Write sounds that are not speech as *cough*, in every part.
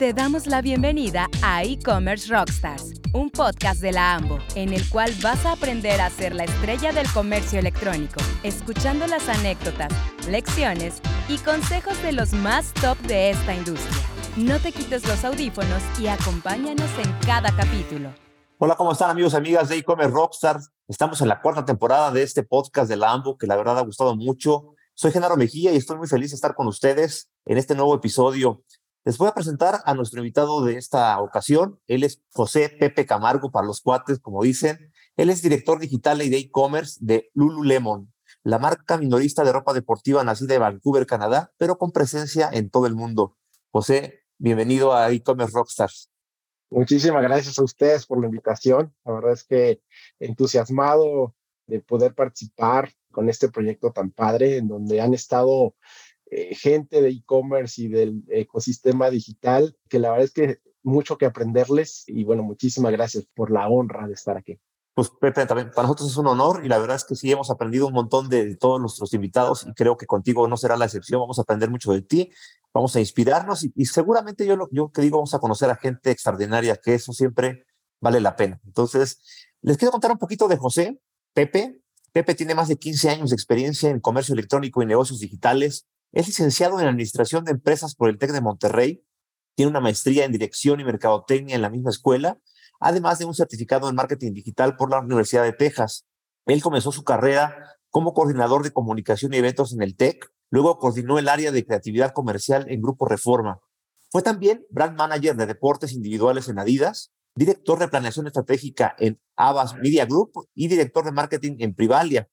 Te damos la bienvenida a E-Commerce Rockstars, un podcast de la AMBO, en el cual vas a aprender a ser la estrella del comercio electrónico, escuchando las anécdotas, lecciones y consejos de los más top de esta industria. No te quites los audífonos y acompáñanos en cada capítulo. Hola, ¿cómo están amigos y amigas de E-Commerce Rockstars? Estamos en la cuarta temporada de este podcast de la AMBO, que la verdad ha gustado mucho. Soy Genaro Mejía y estoy muy feliz de estar con ustedes en este nuevo episodio. Les voy a presentar a nuestro invitado de esta ocasión. Él es José Pepe Camargo para los cuates, como dicen. Él es director digital y de e-commerce de Lululemon, la marca minorista de ropa deportiva nacida en Vancouver, Canadá, pero con presencia en todo el mundo. José, bienvenido a e-commerce Rockstars. Muchísimas gracias a ustedes por la invitación. La verdad es que entusiasmado de poder participar con este proyecto tan padre, en donde han estado eh, gente de e-commerce y del ecosistema digital, que la verdad es que mucho que aprenderles y bueno, muchísimas gracias por la honra de estar aquí. Pues Pepe, también para nosotros es un honor y la verdad es que sí hemos aprendido un montón de, todos nuestros invitados y creo que contigo no será la excepción, vamos a aprender mucho de ti, vamos a inspirarnos y, seguramente yo lo yo que digo vamos a conocer a gente extraordinaria, que eso siempre vale la pena. Entonces, les quiero contar un poquito de José, Pepe. Pepe tiene más de 15 años de experiencia en comercio electrónico y negocios digitales, es licenciado en Administración de Empresas por el TEC de Monterrey, tiene una maestría en Dirección y Mercadotecnia en la misma escuela, además de un certificado en Marketing Digital por la Universidad de Texas. Él comenzó su carrera como coordinador de comunicación y eventos en el TEC, luego coordinó el área de creatividad comercial en Grupo Reforma. Fue también brand manager de deportes individuales en Adidas, director de planeación estratégica en Abbas Media Group y director de marketing en Privalia.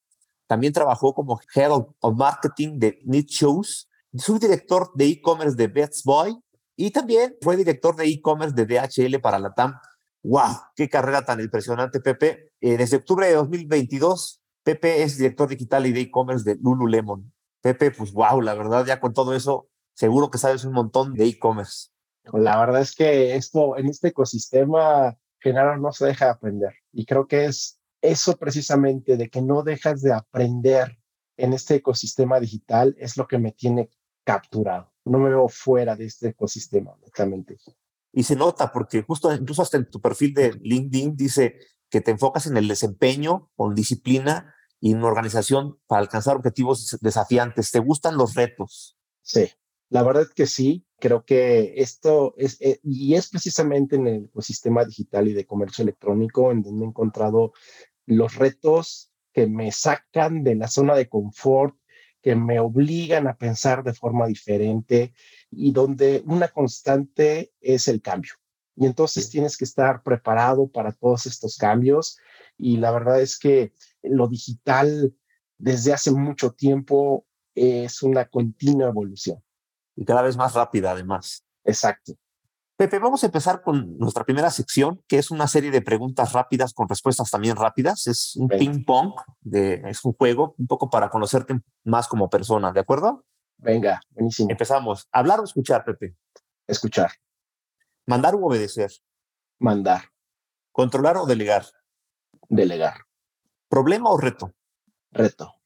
También trabajó como Head of Marketing de Need Shows, subdirector de e-commerce de Best Boy y también fue director de e-commerce de DHL para la TAM. ¡Wow! ¡Qué carrera tan impresionante, Pepe! Eh, desde octubre de 2022, Pepe es director digital y de e-commerce de Lululemon. Pepe, pues wow, la verdad, ya con todo eso, seguro que sabes un montón de e-commerce. La verdad es que esto, en este ecosistema, general no se deja aprender. Y creo que es eso precisamente de que no dejas de aprender en este ecosistema digital es lo que me tiene capturado. No me veo fuera de este ecosistema, honestamente. Y se nota porque justo incluso hasta en tu perfil de LinkedIn dice que te enfocas en el desempeño con disciplina y en organización para alcanzar objetivos desafiantes. ¿Te gustan los retos? Sí, la verdad es que sí. Creo que esto es, eh, y es precisamente en el ecosistema digital y de comercio electrónico en donde he encontrado los retos que me sacan de la zona de confort, que me obligan a pensar de forma diferente y donde una constante es el cambio. Y entonces tienes que estar preparado para todos estos cambios. Y la verdad es que lo digital desde hace mucho tiempo es una continua evolución. Y cada vez más rápida, además. Exacto. Pepe, vamos a empezar con nuestra primera sección, que es una serie de preguntas rápidas con respuestas también rápidas. Es un ping-pong, es un juego un poco para conocerte más como persona, ¿de acuerdo? Venga, buenísimo. Empezamos. ¿Hablar o escuchar, Pepe? Escuchar. ¿Mandar o obedecer? Mandar. ¿Controlar o delegar? Delegar. ¿Problema o reto? Reto.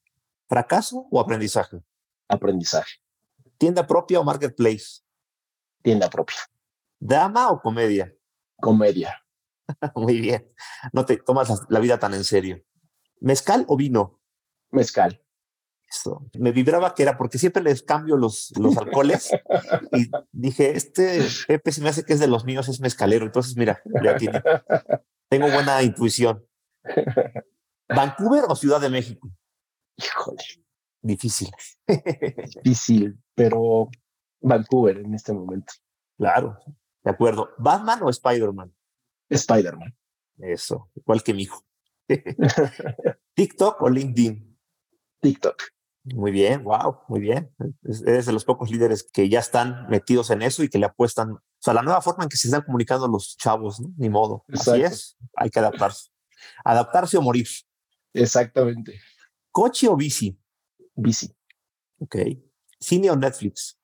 ¿Fracaso o aprendizaje? Aprendizaje. ¿Tienda propia o marketplace? Tienda propia. ¿Drama o comedia? Comedia. *laughs* Muy bien. No te tomas la vida tan en serio. ¿Mezcal o vino? Mezcal. Eso. Me vibraba que era porque siempre les cambio los, los alcoholes y dije, este Pepe se me hace que es de los míos, es mezcalero. Entonces, mira, ya tiene. Tengo buena intuición. ¿Vancouver o Ciudad de México? Híjole. Difícil. Difícil, pero Vancouver en este momento. Claro, de acuerdo. ¿Batman o Spider-Man? Spider-Man. Eso, igual que mi hijo. *laughs* ¿TikTok o LinkedIn? TikTok. Muy bien, wow, muy bien. Eres de los pocos líderes que ya están metidos en eso y que le apuestan. O sea, la nueva forma en que se están comunicando los chavos, ¿no? Ni modo. Así es, hay que adaptarse. Adaptarse o morir. Exactamente. ¿Coche o bici? Bici. Ok. ¿Cine o Netflix?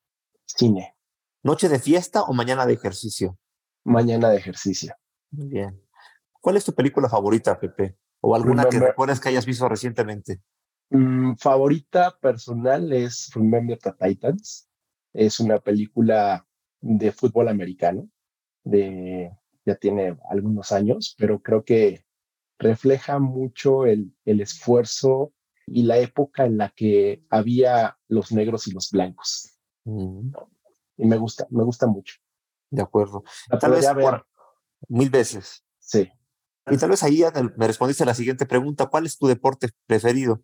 Cine. ¿Noche de fiesta o mañana de ejercicio? Mañana de ejercicio. Muy bien. ¿Cuál es tu película favorita, Pepe? ¿O alguna que recuerdes que hayas visto recientemente? Mm, favorita personal es Remember the Titans. Es una película de fútbol americano, de, ya tiene algunos años, pero creo que refleja mucho el, el esfuerzo y la época en la que había los negros y los blancos. Mm. Y me gusta, me gusta mucho. De acuerdo. Tal vez por mil veces. Sí. Y tal vez ahí me respondiste a la siguiente pregunta. ¿Cuál es tu deporte preferido?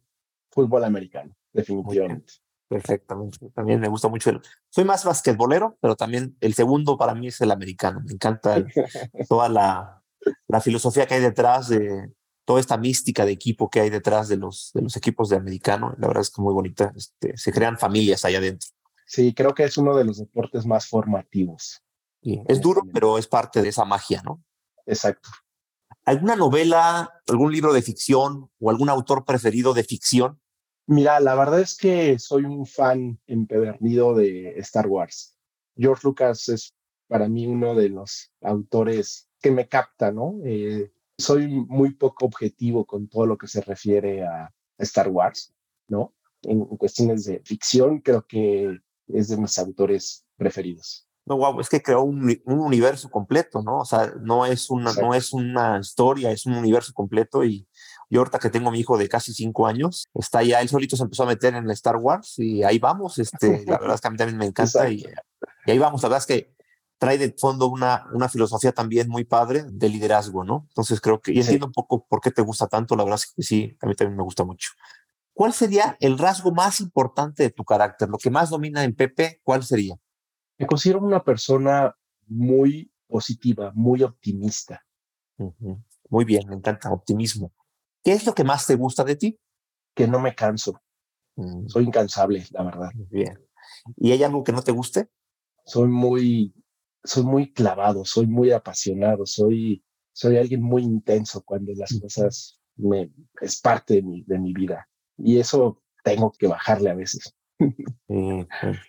Fútbol americano, definitivamente. Perfectamente. También me gusta mucho el. Soy más basquetbolero, pero también el segundo para mí es el americano. Me encanta toda la, la, filosofía que hay detrás de toda esta mística de equipo que hay detrás de los, de los equipos de americano. La verdad es que muy bonita. Este, se crean familias allá adentro. Sí, creo que es uno de los deportes más formativos. es duro, pero es parte de esa magia, ¿no? Exacto. ¿Alguna novela, algún libro de ficción o algún autor preferido de ficción? Mira, la verdad es que soy un fan empedernido de Star Wars. George Lucas es para mí uno de los autores que me capta, ¿no? Eh, soy muy poco objetivo con todo lo que se refiere a Star Wars, ¿no? En, cuestiones de ficción, creo que es de mis autores preferidos. No, wow, es que creó un, universo completo, ¿no? O sea, no es, una, no es una historia, es un universo completo y yo ahorita que tengo a mi hijo de casi cinco años, está ya, él solito se empezó a meter en Star Wars y ahí vamos, este, *laughs* la verdad es que a mí también me encanta y, y, ahí vamos, la verdad es que trae de fondo una, una filosofía también muy padre de liderazgo, ¿no? Entonces creo que, y entiendo un poco por qué te gusta tanto, la verdad es que sí, a mí también me gusta mucho. ¿Cuál sería el rasgo más importante de tu carácter? Lo que más domina en Pepe, ¿cuál sería? Me considero una persona muy positiva, muy optimista. Muy bien, me encanta, optimismo. ¿Qué es lo que más te gusta de ti? Que no me canso. Mm. Soy incansable, la verdad. Bien. ¿Y hay algo que no te guste? Soy muy, soy muy clavado, soy muy apasionado, soy, soy alguien muy intenso cuando las cosas me, es parte de mi, de mi vida. Y eso tengo que bajarle a veces. *laughs*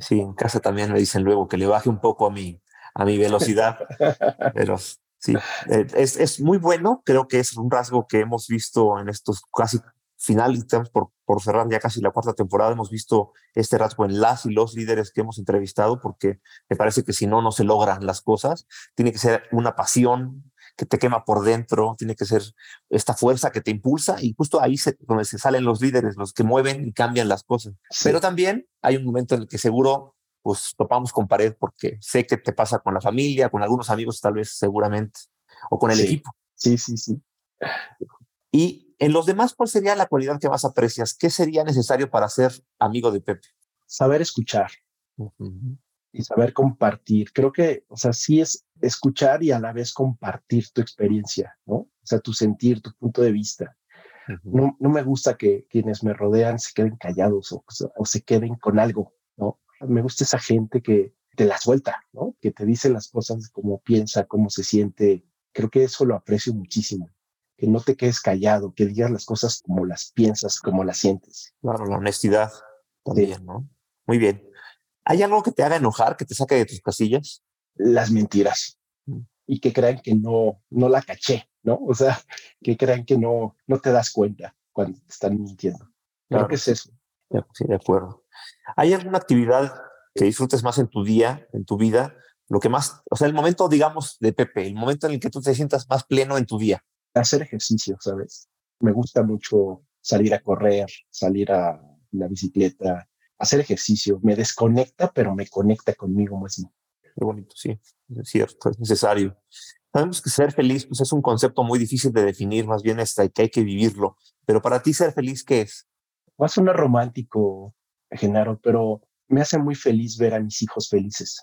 Sí, en casa también me dicen luego que le baje un poco a mi, a mi velocidad, *laughs* pero sí, eh, es, es muy bueno, creo que es un rasgo que hemos visto en estos casi finales, estamos por, por cerrar ya casi la cuarta temporada, hemos visto este rasgo en las y los líderes que hemos entrevistado, porque me parece que si no, no se logran las cosas, tiene que ser una pasión, que te quema por dentro, tiene que ser esta fuerza que te impulsa y justo ahí se, donde se salen los líderes, los que mueven y cambian las cosas. Pero también hay un momento en el que seguro pues topamos con pared porque sé que te pasa con la familia, con algunos amigos tal vez seguramente, o con el equipo. Sí, sí, sí. Y en los demás, ¿cuál sería la cualidad que más aprecias? ¿Qué sería necesario para ser amigo de Pepe? Saber escuchar y saber compartir. Creo que, o sea, sí es escuchar y a la vez compartir tu experiencia, ¿no? O sea, tu sentir, tu punto de vista. no, no, me gusta que quienes me rodean se queden callados o, o, se queden con algo, ¿no? Me gusta esa gente que te la suelta, ¿no? Que te dice las cosas como piensa, cómo se siente. Creo que eso lo aprecio muchísimo. Que no te quedes callado, que digas las cosas como las piensas, como las sientes. Claro, la honestidad también, ¿no? Muy bien. ¿Hay algo que te haga enojar, que te saque de tus casillas? Las mentiras mm. y que crean que no, no la caché, ¿no? O sea, *laughs* que crean que no, no te das cuenta cuando te están mintiendo. Creo que es eso. Sí, de acuerdo. ¿Hay alguna actividad que disfrutes más en tu día, en tu vida? Lo que más, o sea, el momento, digamos, de Pepe, el momento en el que tú te sientas más pleno en tu día. Hacer ejercicio, ¿sabes? Me gusta mucho salir a correr, salir a la bicicleta, hacer ejercicio, me desconecta, pero me conecta conmigo mismo. Qué bonito, sí, es cierto, es necesario. Sabemos que ser feliz pues, es un concepto muy difícil de definir, más bien es que hay que vivirlo. Pero para ti ser feliz, ¿qué es? Va a sonar romántico, Genaro, pero me hace muy feliz ver a mis hijos felices,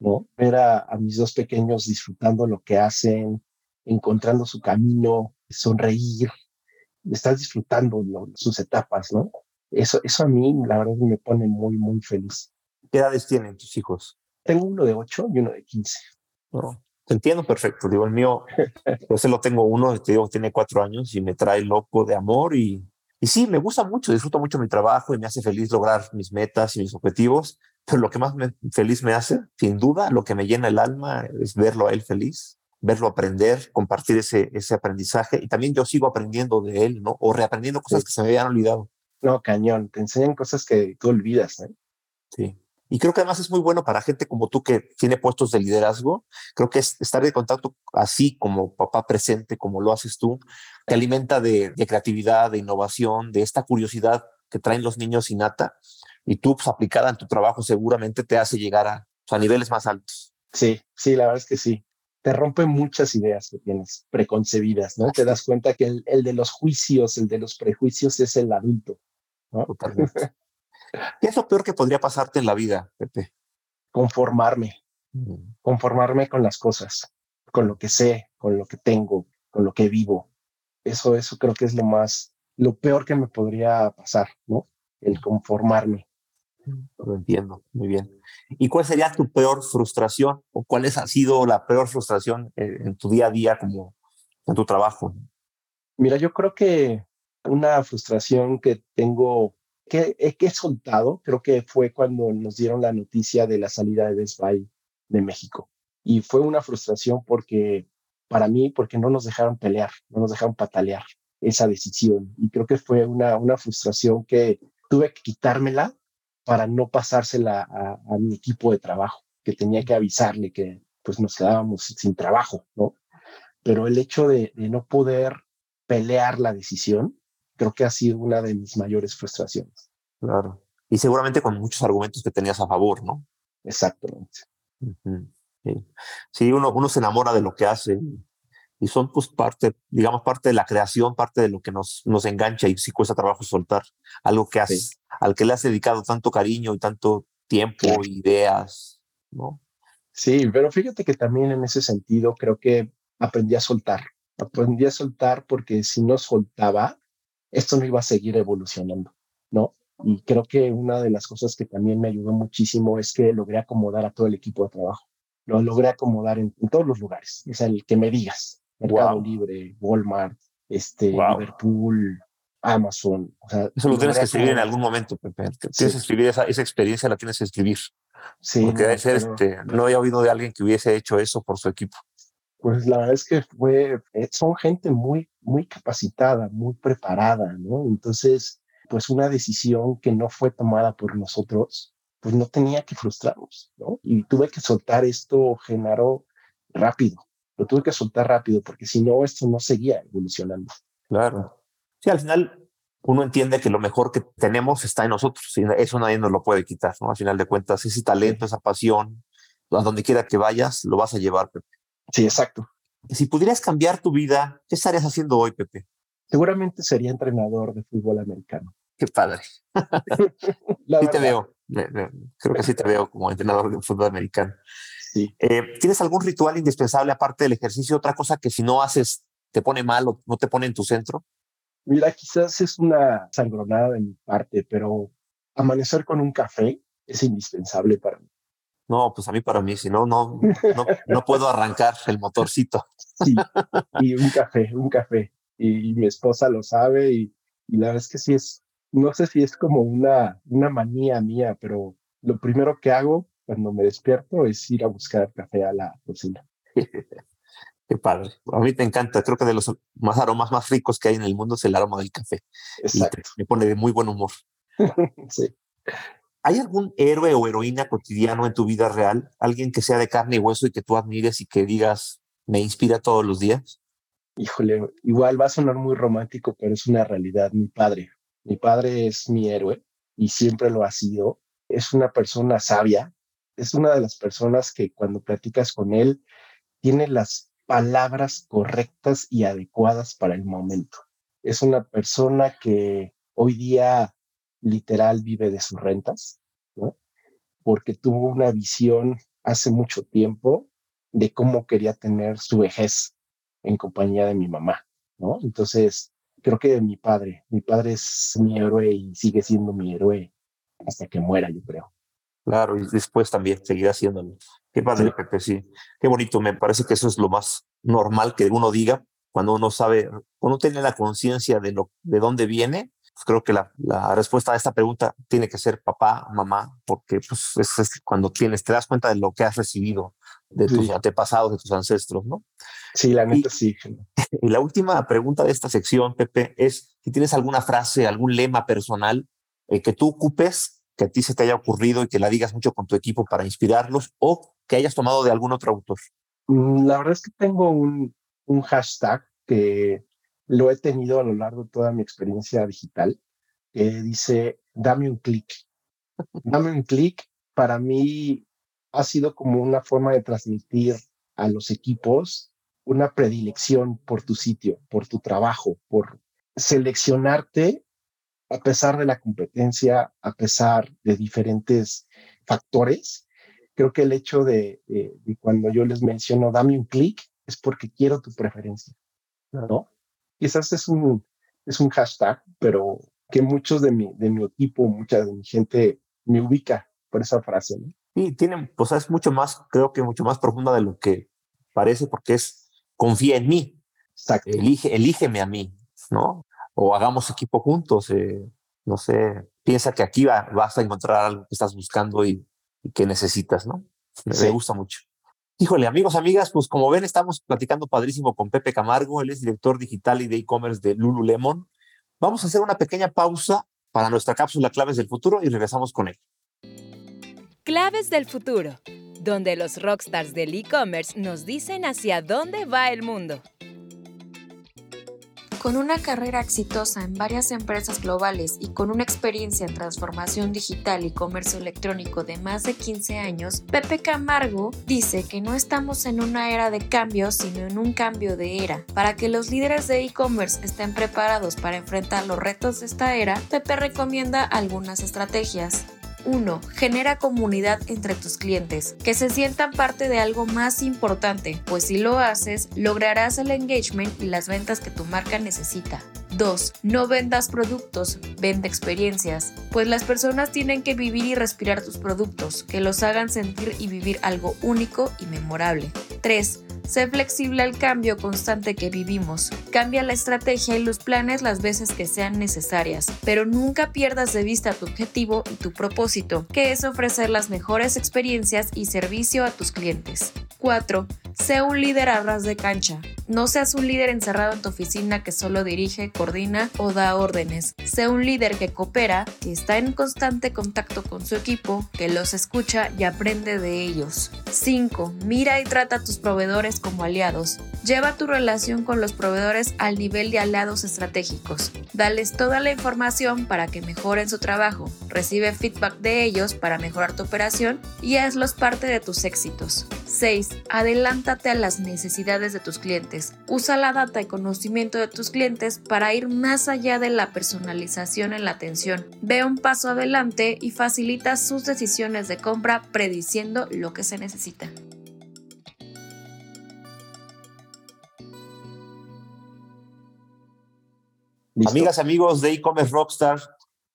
¿no? Ver a, a, mis dos pequeños disfrutando lo que hacen, encontrando su camino, sonreír, estar disfrutando sus etapas, ¿no? Eso, eso a mí, la verdad, me pone muy, muy feliz. ¿Qué edades tienen tus hijos? Tengo uno de 8 y uno de 15. te entiendo perfecto. Digo, el mío, *laughs* yo se lo tengo uno, te digo, tiene cuatro años y me trae loco de amor y, y sí, me gusta mucho, disfruto mucho mi trabajo y me hace feliz lograr mis metas y mis objetivos. Pero lo que más feliz me hace, sin duda, lo que me llena el alma es verlo a él feliz, verlo aprender, compartir ese, ese aprendizaje y también yo sigo aprendiendo de él, ¿no? O reaprendiendo cosas que se me habían olvidado. No, cañón, te enseñan cosas que tú olvidas, ¿eh? Sí. Y creo que además es muy bueno para gente como tú que tiene puestos de liderazgo. Creo que es estar en contacto así como papá presente, como lo haces tú, te alimenta de, creatividad, de innovación, de esta curiosidad que traen los niños innata y tú pues, aplicada en tu trabajo seguramente te hace llegar a, a niveles más altos. Sí, sí, la verdad es que sí. Te rompe muchas ideas que tienes preconcebidas, ¿no? Te das cuenta que el, de los juicios, el de los prejuicios es el adulto, ¿no? *laughs* ¿Qué es lo peor que podría pasarte en la vida, Pepe? Conformarme, conformarme con las cosas, con lo que sé, con lo que tengo, con lo que vivo. Eso, eso creo que es lo más, lo peor que me podría pasar, ¿no? El conformarme. Lo entiendo, muy bien. ¿Y cuál sería tu peor frustración o cuál es, ha sido la peor frustración eh, en tu día a día como en tu trabajo? Mira, yo creo que una frustración que tengo que, que he soltado, creo que fue cuando nos dieron la noticia de la salida de Best de México. Y fue una frustración porque, para mí, porque no nos dejaron pelear, no nos dejaron patalear esa decisión. Y creo que fue una, una frustración que tuve que quitármela para no pasársela a, a mi equipo de trabajo, que tenía que avisarle que pues nos quedábamos sin trabajo, ¿no? Pero el hecho de, de no poder pelear la decisión creo que ha sido una de mis mayores frustraciones. Claro. Y seguramente con muchos argumentos que tenías a favor, ¿no? Exactamente. sí. uno, uno se enamora de lo que hace y son pues parte, digamos, parte de la creación, parte de lo que nos, nos engancha y sí cuesta trabajo soltar algo que haces, al que le has dedicado tanto cariño y tanto tiempo, ideas, ¿no? Sí, pero fíjate que también en ese sentido creo que aprendí a soltar. Aprendí a soltar porque si no soltaba, esto no iba a seguir evolucionando, ¿no? Y creo que una de las cosas que también me ayudó muchísimo es que logré acomodar a todo el equipo de trabajo. Lo logré acomodar en, todos los lugares. O sea, el que me digas, Mercado Libre, Walmart, este, Liverpool, Amazon. O sea, Eso lo tienes que escribir en algún momento, Pepe. Tienes que escribir esa, esa, experiencia, la tienes que escribir. Sí. Porque debe ser, este, no había oído de alguien que hubiese hecho eso por su equipo. Pues la verdad es que fue, eh, son gente muy, muy capacitada, muy preparada, ¿no? Entonces, pues una decisión que no fue tomada por nosotros, pues no tenía que frustrarnos, ¿no? Y tuve que soltar esto, Genaro, rápido. Lo tuve que soltar rápido porque si no, esto no seguía evolucionando. Claro. Sí, al final uno entiende que lo mejor que tenemos está en nosotros. Y eso nadie nos lo puede quitar, ¿no? Al final de cuentas, ese talento, esa pasión, a donde quiera que vayas, lo vas a llevar, Pepe. Sí, exacto. Si pudieras cambiar tu vida, ¿qué estarías haciendo hoy, Pepe? Seguramente sería entrenador de fútbol americano. Qué padre. *laughs* sí te veo. Creo que sí te veo como entrenador de fútbol americano. Sí. Eh, ¿Tienes algún ritual indispensable aparte del ejercicio? ¿Otra cosa que si no haces te pone mal o no te pone en tu centro? Mira, quizás es una sangronada de mi parte, pero amanecer con un café es indispensable para mí. No, pues a mí para mí, si no, no, no, puedo arrancar el motorcito. Sí, y un café, un café. Y, mi esposa lo sabe y, y, la verdad es que sí es, no sé si es como una, una manía mía, pero lo primero que hago cuando me despierto es ir a buscar café a la cocina. *laughs* Qué padre. A mí me encanta. Creo que de los más aromas más ricos que hay en el mundo es el aroma del café. Exacto. me pone de muy buen humor. *laughs* sí. ¿Hay algún héroe o heroína cotidiano en tu vida real? ¿Alguien que sea de carne y hueso y que tú admires y que digas, me inspira todos los días? Híjole, igual va a sonar muy romántico, pero es una realidad. Mi padre, mi padre es mi héroe y siempre lo ha sido. Es una persona sabia, es una de las personas que cuando platicas con él tiene las palabras correctas y adecuadas para el momento. Es una persona que hoy día literal vive de sus rentas, ¿no? Porque tuvo una visión hace mucho tiempo de cómo quería tener su vejez en compañía de mi mamá, ¿no? Entonces, creo que mi padre, mi padre es mi héroe y sigue siendo mi héroe hasta que muera, yo creo. Claro, y después también seguirá siéndolo. Qué padre, Pepe, sí. Qué bonito, me parece que eso es lo más normal que uno diga cuando uno sabe, cuando uno tiene la conciencia de, lo, de dónde viene pues, creo que la, la, respuesta a esta pregunta tiene que ser papá, mamá, porque pues, es, cuando tienes, te das cuenta de lo que has recibido de tus antepasados, de tus ancestros, ¿no? Sí, la neta sí. *laughs* Y la última pregunta de esta sección, Pepe, es si tienes alguna frase, algún lema personal eh, que tú ocupes que a ti se te haya ocurrido y que la digas mucho con tu equipo para inspirarlos o que hayas tomado de algún otro autor? Mm, la verdad es que tengo un, un hashtag que lo he tenido a lo largo de toda mi experiencia digital, que dice, dame un clic. *laughs* Dame un clic, para mí ha sido como una forma de transmitir a los equipos una predilección por tu sitio, por tu trabajo, por seleccionarte a pesar de la competencia, a pesar de diferentes factores. Creo que el hecho de, cuando yo les menciono, dame un clic, es porque quiero tu preferencia, ¿no? Quizás es un, es un hashtag, pero que muchos de mi, de mi equipo, mucha de mi gente me ubica por esa frase, ¿no? Y tiene, pues es mucho más, creo que mucho más profunda de lo que parece, porque es confía en mí. Exacto. Elige, elígeme a mí, ¿no? O hagamos equipo juntos, eh, no sé, piensa que aquí va, vas a encontrar algo que estás buscando y, que necesitas, ¿no? Me, gusta mucho. Híjole, amigos, amigas, pues como ven, estamos platicando padrísimo con Pepe Camargo, él es director digital y de e-commerce de Lululemon. Vamos a hacer una pequeña pausa para nuestra cápsula Claves del Futuro y regresamos con él. Claves del Futuro, donde los rockstars del e-commerce nos dicen hacia dónde va el mundo. Con una carrera exitosa en varias empresas globales y con una experiencia en transformación digital y comercio electrónico de más de 15 años, Pepe Camargo dice que no estamos en una era de cambios, sino en un cambio de era. Para que los líderes de e-commerce estén preparados para enfrentar los retos de esta era, Pepe recomienda algunas estrategias. 1. Genera comunidad entre tus clientes, que se sientan parte de algo más importante, pues si lo haces, lograrás el engagement y las ventas que tu marca necesita. 2. No vendas productos, vende experiencias, pues las personas tienen que vivir y respirar tus productos, que los hagan sentir y vivir algo único y memorable. 3. Sé flexible al cambio constante que vivimos. Cambia la estrategia y los planes las veces que sean necesarias, pero nunca pierdas de vista tu objetivo y tu propósito, que es ofrecer las mejores experiencias y servicio a tus clientes. 4. Sé un líder a ras de cancha. No seas un líder encerrado en tu oficina que solo dirige, coordina o da órdenes. Sé un líder que coopera, que está en constante contacto con su equipo, que los escucha y aprende de ellos. 5. Mira y trata a tus proveedores como aliados. Lleva tu relación con los proveedores al nivel de aliados estratégicos. Dales toda la información para que mejoren su trabajo. Recibe feedback de ellos para mejorar tu operación y hazlos parte de tus éxitos. 6. Adelántate a las necesidades de tus clientes. Usa la data y conocimiento de tus clientes para ir más allá de la personalización en la atención. Ve un paso adelante y facilita sus decisiones de compra prediciendo lo que se necesita. Amigas, amigos de e-commerce Rockstar,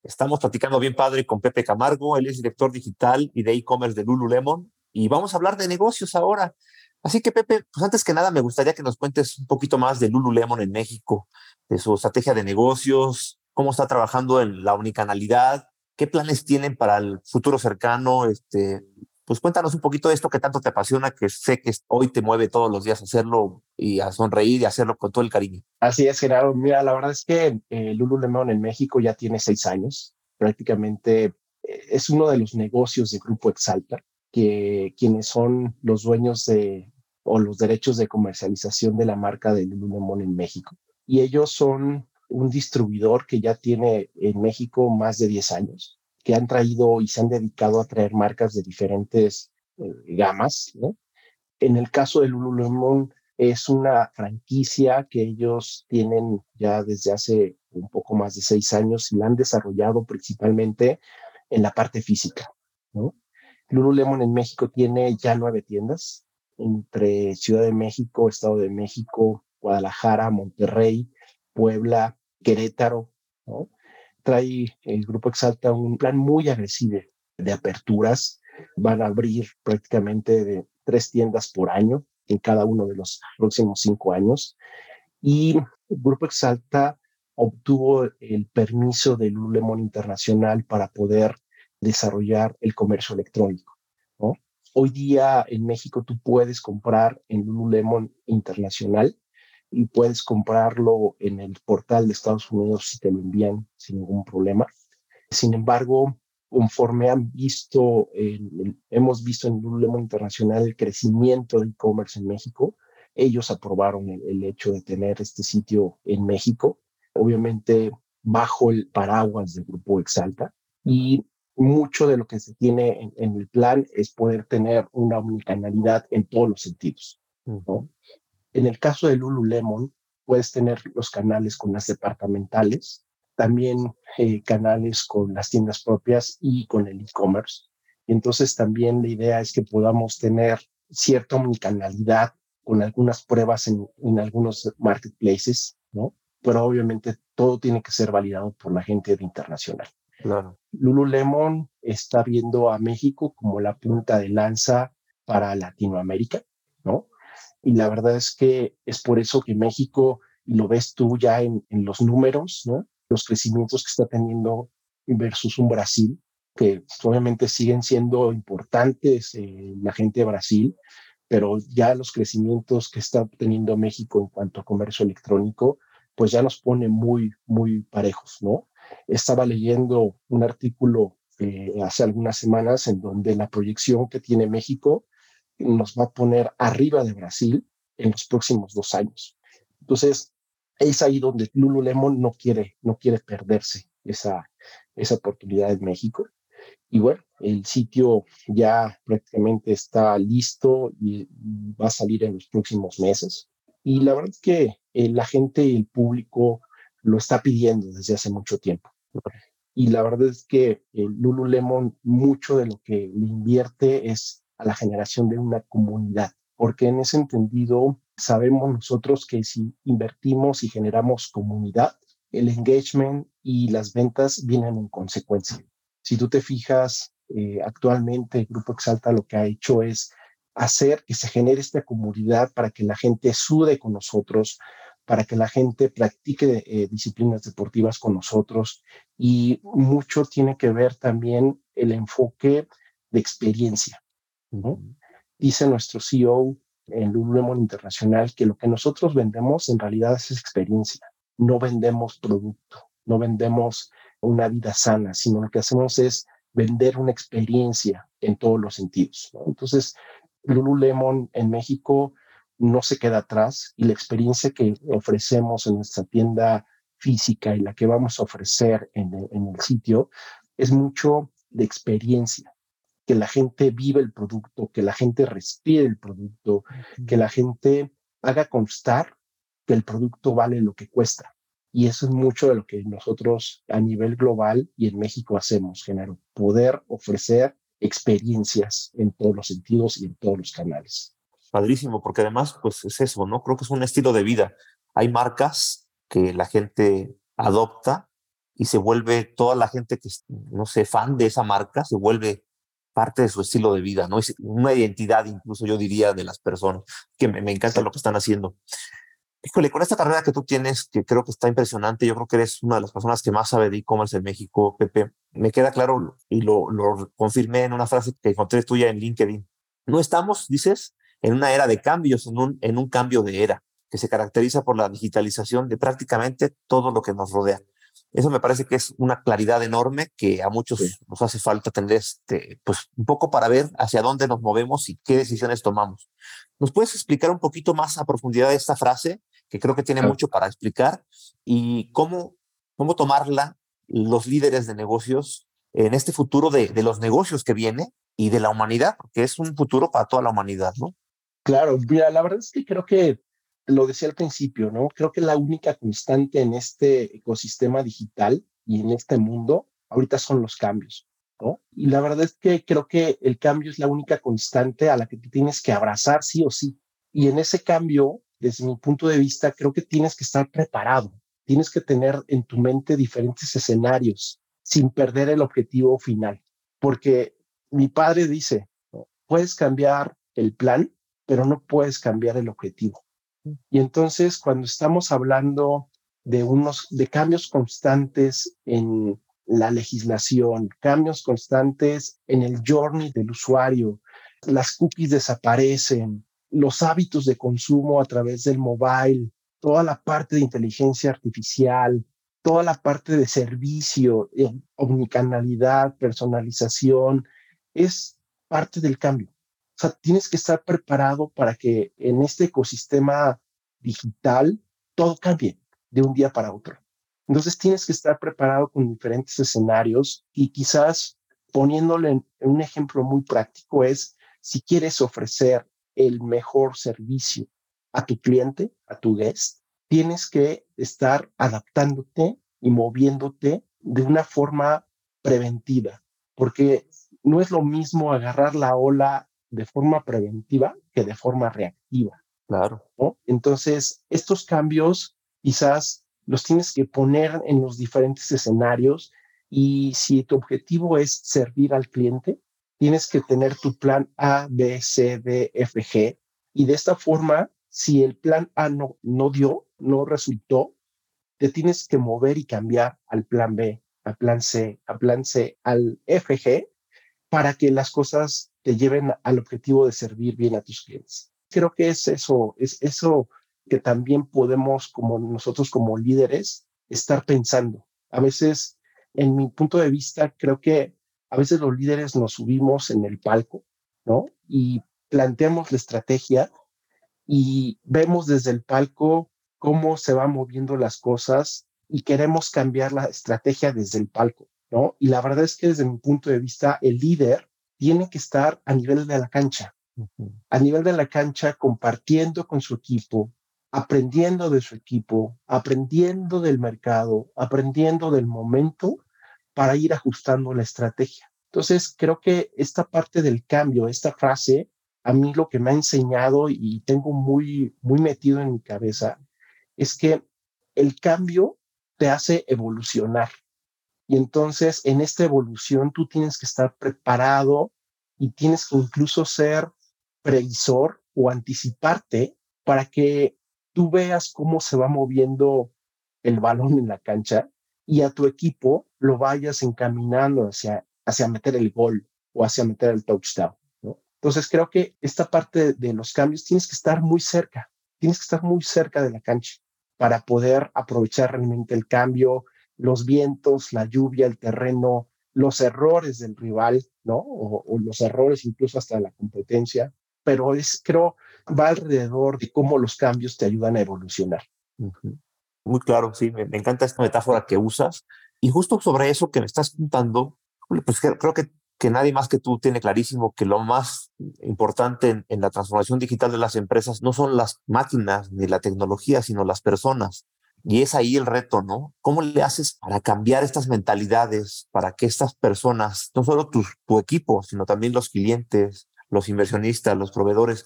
estamos platicando bien padre con Pepe Camargo, él es director digital y de e-commerce de Lululemon y vamos a hablar de negocios ahora. Así que Pepe, pues antes que nada me gustaría que nos cuentes un poquito más de Lululemon en México, de su estrategia de negocios, cómo está trabajando en la unicanalidad, qué planes tienen para el futuro cercano, este, pues cuéntanos un poquito de esto que tanto te apasiona, que sé que hoy te mueve todos los días hacerlo y a sonreír y hacerlo con todo el cariño. Así es, Gerardo. Mira, la verdad es que eh, Lululemon en México ya tiene seis años. Prácticamente eh, es uno de los negocios de Grupo Exalta, que quienes son los dueños de o los derechos de comercialización de la marca de Lululemon en México. Y ellos son un distribuidor que ya tiene en México más de 10 años que han traído y se han dedicado a traer marcas de diferentes eh, gamas. En el caso de Lululemon, es una franquicia que ellos tienen ya desde hace un poco más de seis años y la han desarrollado principalmente en la parte física. Lululemon en México tiene ya nueve tiendas entre Ciudad de México, Estado de México, Guadalajara, Monterrey, Puebla, Querétaro. ¿no? Trae el Grupo Exalta un plan muy agresivo de aperturas. Van a abrir prácticamente de tres tiendas por año en cada uno de los próximos cinco años. Y el Grupo Exalta obtuvo el permiso del Lululemon Internacional para poder desarrollar el comercio electrónico. Hoy día en México tú puedes comprar en Lululemon Internacional y puedes comprarlo en el portal de Estados Unidos si te lo envían sin ningún problema. Sin embargo, conforme han visto, hemos visto en Lululemon Internacional el crecimiento de e-commerce en México, ellos aprobaron el, hecho de tener este sitio en México, obviamente bajo el paraguas del grupo Exalta, y mucho de lo que se tiene en, el plan es poder tener una omnicanalidad en todos los sentidos. En el caso de Lululemon, puedes tener los canales con las departamentales, también eh, canales con las tiendas propias y con el e-commerce. Entonces también la idea es que podamos tener cierta omnicanalidad con algunas pruebas en, en algunos marketplaces, ¿no? Pero obviamente todo tiene que ser validado por la gente de internacional. Claro. Lululemon está viendo a México como la punta de lanza para Latinoamérica, ¿no? Y la verdad es que es por eso que México, y lo ves tú ya en, en los números, ¿no? los crecimientos que está teniendo versus un Brasil, que obviamente siguen siendo importantes eh, la gente de Brasil, pero ya los crecimientos que está teniendo México en cuanto a comercio electrónico, pues ya nos pone muy, muy parejos, ¿no? Estaba leyendo un artículo eh, hace algunas semanas en donde la proyección que tiene México nos va a poner arriba de Brasil en los próximos dos años. Entonces, es ahí donde Lululemon no quiere, no quiere perderse esa, esa oportunidad en México. Y bueno, el sitio ya prácticamente está listo y va a salir en los próximos meses. Y la verdad es que eh, la gente y el público lo está pidiendo desde hace mucho tiempo. Y la verdad es que Lululemon mucho de lo que le invierte es a la generación de una comunidad, porque en ese entendido sabemos nosotros que si invertimos y generamos comunidad, el engagement y las ventas vienen en consecuencia. Si tú te fijas, eh, actualmente el Grupo Exalta lo que ha hecho es hacer que se genere esta comunidad para que la gente sude con nosotros, para que la gente practique eh, disciplinas deportivas con nosotros y mucho tiene que ver también el enfoque de experiencia. Dice nuestro CEO en Lululemon Internacional que lo que nosotros vendemos en realidad es experiencia. No vendemos producto, no vendemos una vida sana, sino lo que hacemos es vender una experiencia en todos los sentidos. Entonces, Lululemon en México no se queda atrás y la experiencia que ofrecemos en nuestra tienda física y la que vamos a ofrecer en el sitio es mucho de experiencia que la gente vive el producto, que la gente respire el producto, que la gente haga constar que el producto vale lo que cuesta. Y eso es mucho de lo que nosotros a nivel global y en México hacemos, Genaro, poder ofrecer experiencias en todos los sentidos y en todos los canales. Padrísimo, porque además, pues es eso, ¿no? Creo que es un estilo de vida. Hay marcas que la gente adopta y se vuelve toda la gente que, no sé, fan de esa marca, se vuelve parte de su estilo de vida, ¿no? Es una identidad, incluso yo diría, de las personas, que me, encanta lo que están haciendo. Híjole, con esta carrera que tú tienes, que creo que está impresionante, yo creo que eres una de las personas que más sabe de e-commerce en México, Pepe. Me queda claro y lo, lo confirmé en una frase que encontré tuya en LinkedIn. No estamos, dices, en una era de cambios, en un, en un cambio de era que se caracteriza por la digitalización de prácticamente todo lo que nos rodea. Eso me parece que es una claridad enorme que a muchos nos hace falta tener este, pues un poco para ver hacia dónde nos movemos y qué decisiones tomamos. ¿Nos puedes explicar un poquito más a profundidad esta frase, que creo que tiene mucho para explicar, y cómo, cómo tomarla los líderes de negocios en este futuro de, de los negocios que viene y de la humanidad, porque es un futuro para toda la humanidad, ¿no? Claro, mira, la verdad es que creo que lo decía al principio, ¿no? Creo que la única constante en este ecosistema digital y en este mundo ahorita son los cambios, ¿no? Y la verdad es que creo que el cambio es la única constante a la que te tienes que abrazar sí o sí. Y en ese cambio, desde mi punto de vista, creo que tienes que estar preparado, tienes que tener en tu mente diferentes escenarios sin perder el objetivo final. Porque mi padre dice, puedes cambiar el plan, pero no puedes cambiar el objetivo. Y entonces, cuando estamos hablando de unos de cambios constantes en la legislación, cambios constantes en el journey del usuario, las cookies desaparecen, los hábitos de consumo a través del mobile, toda la parte de inteligencia artificial, toda la parte de servicio, eh, omnicanalidad, personalización, es parte del cambio. Sea, tienes que estar preparado para que en este ecosistema digital todo cambie de un día para otro. Entonces tienes que estar preparado con diferentes escenarios y quizás poniéndole un ejemplo muy práctico es si quieres ofrecer el mejor servicio a tu cliente, a tu guest, tienes que estar adaptándote y moviéndote de una forma preventiva, porque no es lo mismo agarrar la ola de forma preventiva que de forma reactiva. Claro. Entonces, estos cambios quizás los tienes que poner en los diferentes escenarios y si tu objetivo es servir al cliente, tienes que tener tu plan A, B, C, D, F, G. Y de esta forma, si el plan A no, no dio, no resultó, te tienes que mover y cambiar al plan B, al plan C, al plan C, al FG, para que las cosas te lleven al objetivo de servir bien a tus clientes. Creo que es eso, es eso que también podemos, como nosotros como líderes, estar pensando. A veces, en mi punto de vista, creo que a veces los líderes nos subimos en el palco, ¿no? Y planteamos la estrategia y vemos desde el palco cómo se van moviendo las cosas y queremos cambiar la estrategia desde el palco, ¿no? Y la verdad es que desde mi punto de vista, el líder tiene que estar a nivel de la cancha, a nivel de la cancha compartiendo con su equipo, aprendiendo de su equipo, aprendiendo del mercado, aprendiendo del momento para ir ajustando la estrategia. Entonces, creo que esta parte del cambio, esta frase, a mí lo que me ha enseñado y tengo muy, muy metido en mi cabeza es que el cambio te hace evolucionar. Y entonces, en esta evolución, tú tienes que estar preparado y tienes que incluso ser previsor o anticiparte para que tú veas cómo se va moviendo el balón en la cancha y a tu equipo lo vayas encaminando hacia, hacia meter el gol o hacia meter el touchdown. Entonces creo que esta parte de los cambios tienes que estar muy cerca, tienes que estar muy cerca de la cancha para poder aprovechar realmente el cambio, los vientos, la lluvia, el terreno, los errores del rival, ¿no? O, los errores incluso hasta la competencia, pero es, creo, va alrededor de cómo los cambios te ayudan a evolucionar. Muy claro, sí, me, encanta esta metáfora que usas. Y justo sobre eso que me estás contando, pues creo que, que nadie más que tú tiene clarísimo que lo más importante en, la transformación digital de las empresas no son las máquinas ni la tecnología, sino las personas. Y es ahí el reto, ¿no? ¿Cómo le haces para cambiar estas mentalidades, para que estas personas, no solo tu, tu equipo, sino también los clientes, los inversionistas, los proveedores,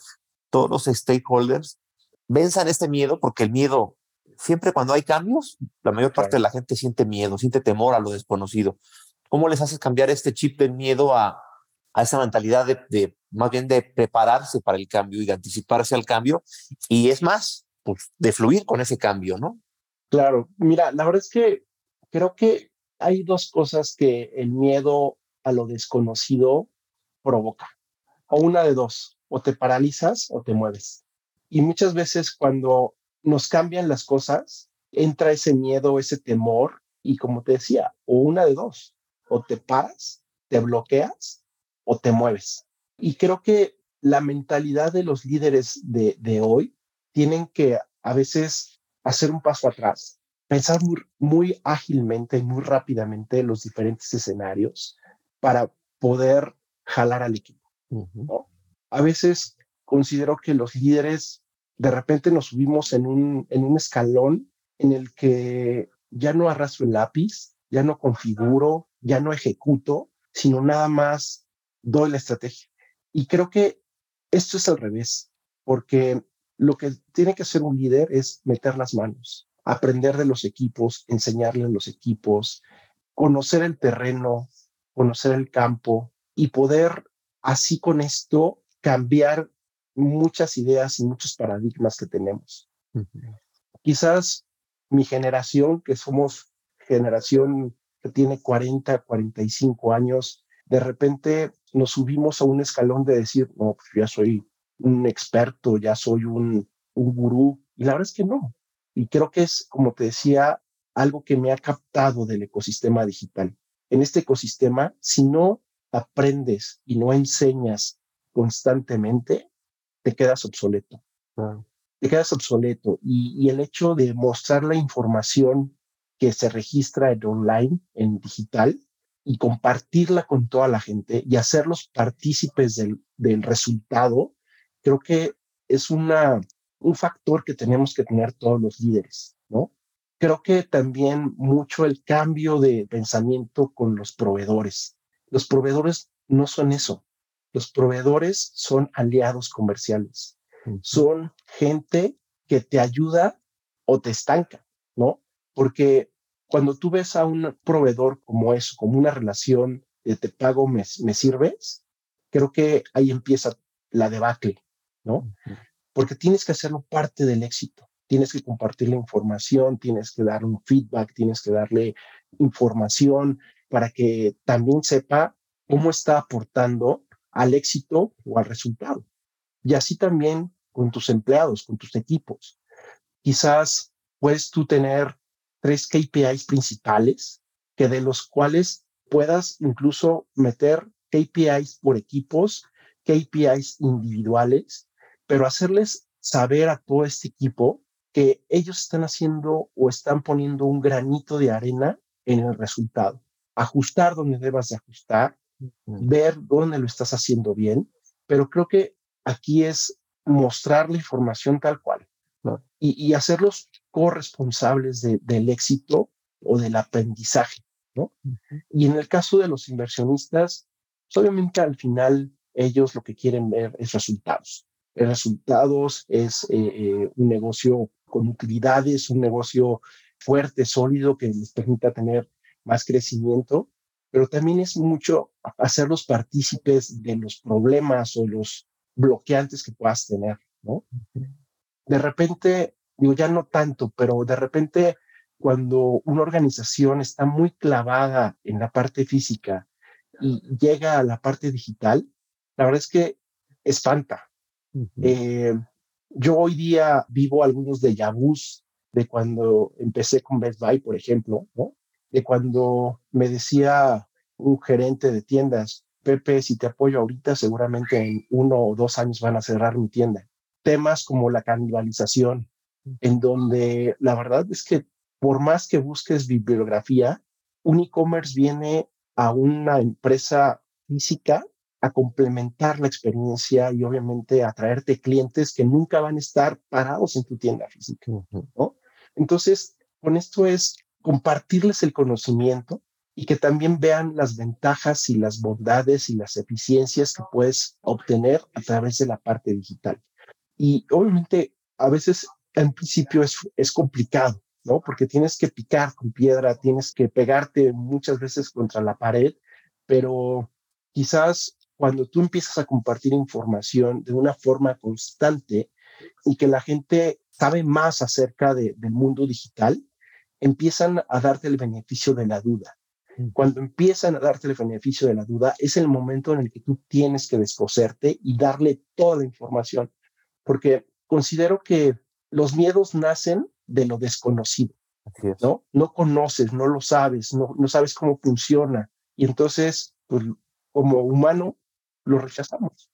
todos los stakeholders, venzan este miedo, porque el miedo siempre cuando hay cambios, la mayor parte claro. de la gente siente miedo, siente temor a lo desconocido. ¿Cómo les haces cambiar este chip del miedo a, a esa mentalidad de, de, más bien de prepararse para el cambio y de anticiparse al cambio? Y es más, pues de fluir con ese cambio, ¿no? Claro, mira, la verdad es que creo que hay dos cosas que el miedo a lo desconocido provoca. O una de dos, o te paralizas o te mueves. Y muchas veces cuando nos cambian las cosas, entra ese miedo, ese temor, y como te decía, o una de dos, o te paras, te bloqueas o te mueves. Y creo que la mentalidad de los líderes de, de hoy tienen que a veces hacer un paso atrás, pensar muy, muy ágilmente y muy rápidamente los diferentes escenarios para poder jalar al equipo. Uh -huh. ¿no? A veces considero que los líderes de repente nos subimos en un, en un escalón en el que ya no arrastro el lápiz, ya no configuro, ya no ejecuto, sino nada más doy la estrategia. Y creo que esto es al revés, porque lo que tiene que hacer un líder es meter las manos, aprender de los equipos, enseñarle a los equipos, conocer el terreno, conocer el campo y poder así con esto cambiar muchas ideas y muchos paradigmas que tenemos. Uh -huh. Quizás mi generación, que somos generación que tiene 40, 45 años, de repente nos subimos a un escalón de decir, no, pues ya soy un experto, ya soy un, un gurú. Y la verdad es que no. Y creo que es, como te decía, algo que me ha captado del ecosistema digital. En este ecosistema, si no aprendes y no enseñas constantemente, te quedas obsoleto. Te quedas obsoleto. Y, el hecho de mostrar la información que se registra en online, en digital, y compartirla con toda la gente y hacerlos partícipes del, del resultado, creo que es una, un factor que tenemos que tener todos los líderes, ¿no? Creo que también mucho el cambio de pensamiento con los proveedores. Los proveedores no son eso. Los proveedores son aliados comerciales. Son gente que te ayuda o te estanca, ¿no? Porque cuando tú ves a un proveedor como eso, como una relación de te pago, me, me sirves, creo que ahí empieza la debacle, ¿no? Porque tienes que hacerlo parte del éxito. Tienes que compartir la información, tienes que dar un feedback, tienes que darle información para que también sepa cómo está aportando al éxito o al resultado. Y así también con tus empleados, con tus equipos. Quizás puedes tú tener tres KPIs principales que de los cuales puedas incluso meter KPIs por equipos, KPIs individuales, pero hacerles saber a todo este equipo que ellos están haciendo o están poniendo un granito de arena en el resultado. Ajustar donde debas de ajustar, ver dónde lo estás haciendo bien, pero creo que aquí es mostrar la información tal cual y, hacerlos corresponsables del éxito o del aprendizaje, ¿no? Y en el caso de los inversionistas, pues, obviamente al final ellos lo que quieren ver es resultados. Resultados es eh, eh, un negocio con utilidades, un negocio fuerte, sólido, que les permita tener más crecimiento, pero también es mucho hacerlos partícipes de los problemas o los bloqueantes que puedas tener, ¿no? De repente, digo, ya no tanto, pero de repente cuando una organización está muy clavada en la parte física y llega a la parte digital, la verdad es que espanta. Eh, yo hoy día vivo algunos de vus de cuando empecé con Best Buy, por ejemplo. De cuando me decía un gerente de tiendas, Pepe, si te apoyo ahorita, seguramente en uno o dos años van a cerrar mi tienda. Temas como la canibalización, en donde la verdad es que por más que busques bibliografía, un e-commerce viene a una empresa física a complementar la experiencia y obviamente a traerte clientes que nunca van a estar parados en tu tienda física, ¿no? Entonces, con esto es compartirles el conocimiento, y que también vean las ventajas y las bondades y las eficiencias que puedes obtener a través de la parte digital. Y obviamente a veces en principio es, es complicado, ¿no? Porque tienes que picar con piedra, tienes que pegarte muchas veces contra la pared, pero quizás cuando tú empiezas a compartir información de una forma constante y que la gente sabe más acerca del mundo digital, empiezan a darte el beneficio de la duda. Cuando empiezan a darte el beneficio de la duda, es el momento en el que tú tienes que descoserte y darle toda la información, porque considero que los miedos nacen de lo desconocido, ¿no? No conoces, no lo sabes, no, no sabes cómo funciona, y entonces, pues, como humano, lo rechazamos,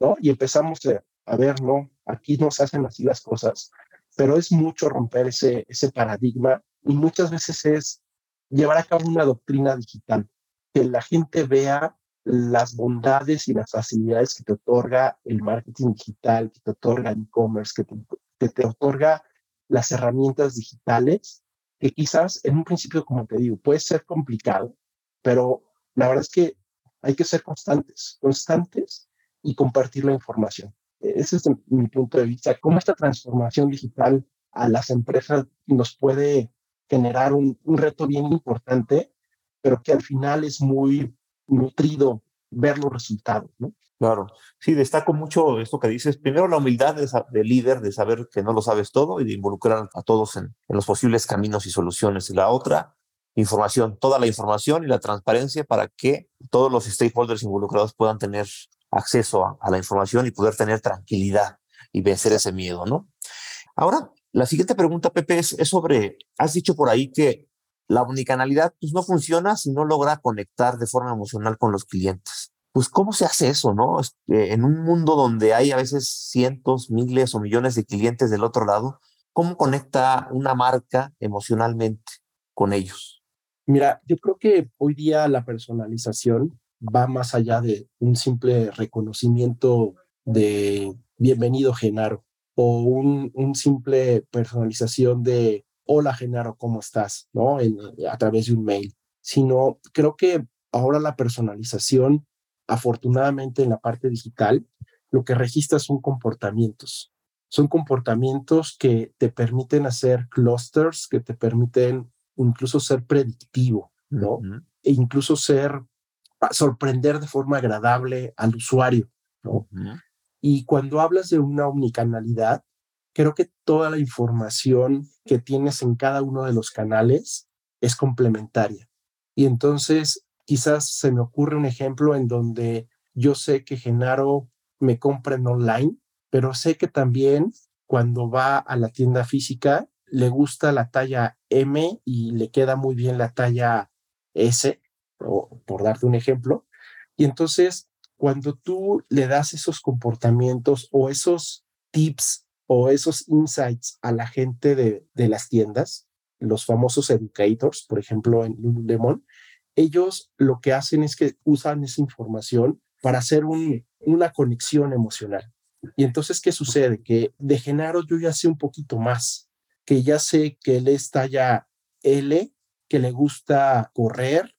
¿no? Y empezamos a, ver, no, aquí no se hacen así las cosas, pero es mucho romper ese, ese paradigma y muchas veces es llevar a cabo una doctrina digital, que la gente vea las bondades y las facilidades que te otorga el marketing digital, que te otorga el e-commerce, que te, que te otorga las herramientas digitales, que quizás en un principio, como te digo, puede ser complicado, pero la verdad es que hay que ser constantes, constantes y compartir la información. Ese es mi punto de vista. Cómo esta transformación digital a las empresas nos puede generar un, reto bien importante, pero que al final es muy nutrido ver los resultados. Claro, sí, destaco mucho esto que dices. Primero, la humildad de, líder, de saber que no lo sabes todo y de involucrar a todos en, los posibles caminos y soluciones. Y la otra, información, toda la información y la transparencia para que todos los stakeholders involucrados puedan tener acceso a, a la información y poder tener tranquilidad y vencer ese miedo, ¿no? Ahora, La siguiente pregunta, Pepe, es, sobre, has dicho por ahí que la omnicanalidad pues, no funciona si no logra conectar de forma emocional con los clientes. Pues, ¿cómo se hace eso, no? Este, en un mundo donde hay a veces cientos, miles o millones de clientes del otro lado, ¿cómo conecta una marca emocionalmente con ellos? Mira, yo creo que hoy día la personalización va más allá de un simple reconocimiento de bienvenido Genaro o un, un simple personalización de hola Genaro, ¿cómo estás? ¿No? a través de un mail, sino creo que ahora la personalización, afortunadamente en la parte digital, lo que registra son comportamientos. Son comportamientos que te permiten hacer clusters, que te permiten incluso ser predictivo, ¿no? E incluso ser, sorprender de forma agradable al usuario, ¿no? Y cuando hablas de una omnicanalidad, creo que toda la información que tienes en cada uno de los canales es complementaria. Y entonces quizás se me ocurre un ejemplo en donde yo sé que Genaro me compra en online, pero sé que también cuando va a la tienda física le gusta la talla M y le queda muy bien la talla S, por darte un ejemplo. Y entonces cuando tú le das esos comportamientos o esos tips o esos insights a la gente de, de las tiendas, los famosos educators, por ejemplo, en Lululemon, ellos lo que hacen es que usan esa información para hacer un, una conexión emocional. Y entonces, ¿qué sucede? Que de Genaro yo ya sé un poquito más, que ya sé que él es talla L, que le gusta correr,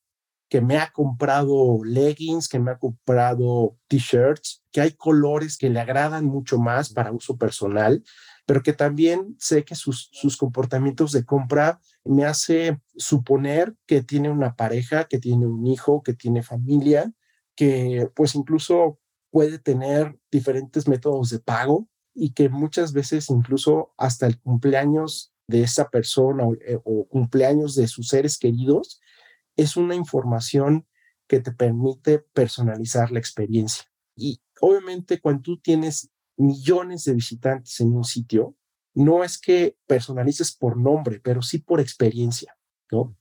que me ha comprado leggings, que me ha comprado t-shirts, que hay colores que le agradan mucho más para uso personal, pero que también sé que sus, sus comportamientos de compra me hace suponer que tiene una pareja, que tiene un hijo, que tiene familia, que pues incluso puede tener diferentes métodos de pago y que muchas veces incluso hasta el cumpleaños de esa persona o, eh, o cumpleaños de sus seres queridos es una información que te permite personalizar la experiencia. Y obviamente cuando tú tienes millones de visitantes en un sitio, no es que personalices por nombre, pero sí por experiencia, ¿no?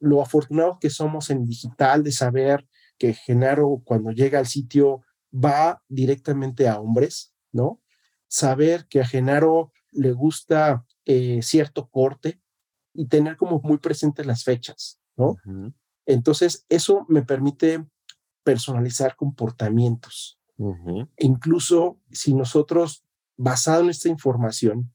Lo afortunado que somos en digital de saber que Genaro cuando llega al sitio va directamente a hombres, ¿no? Saber que a Genaro le gusta eh, cierto corte y tener como muy presentes las fechas, ¿no? Entonces, eso me permite personalizar comportamientos. Incluso si nosotros, basado en esta información,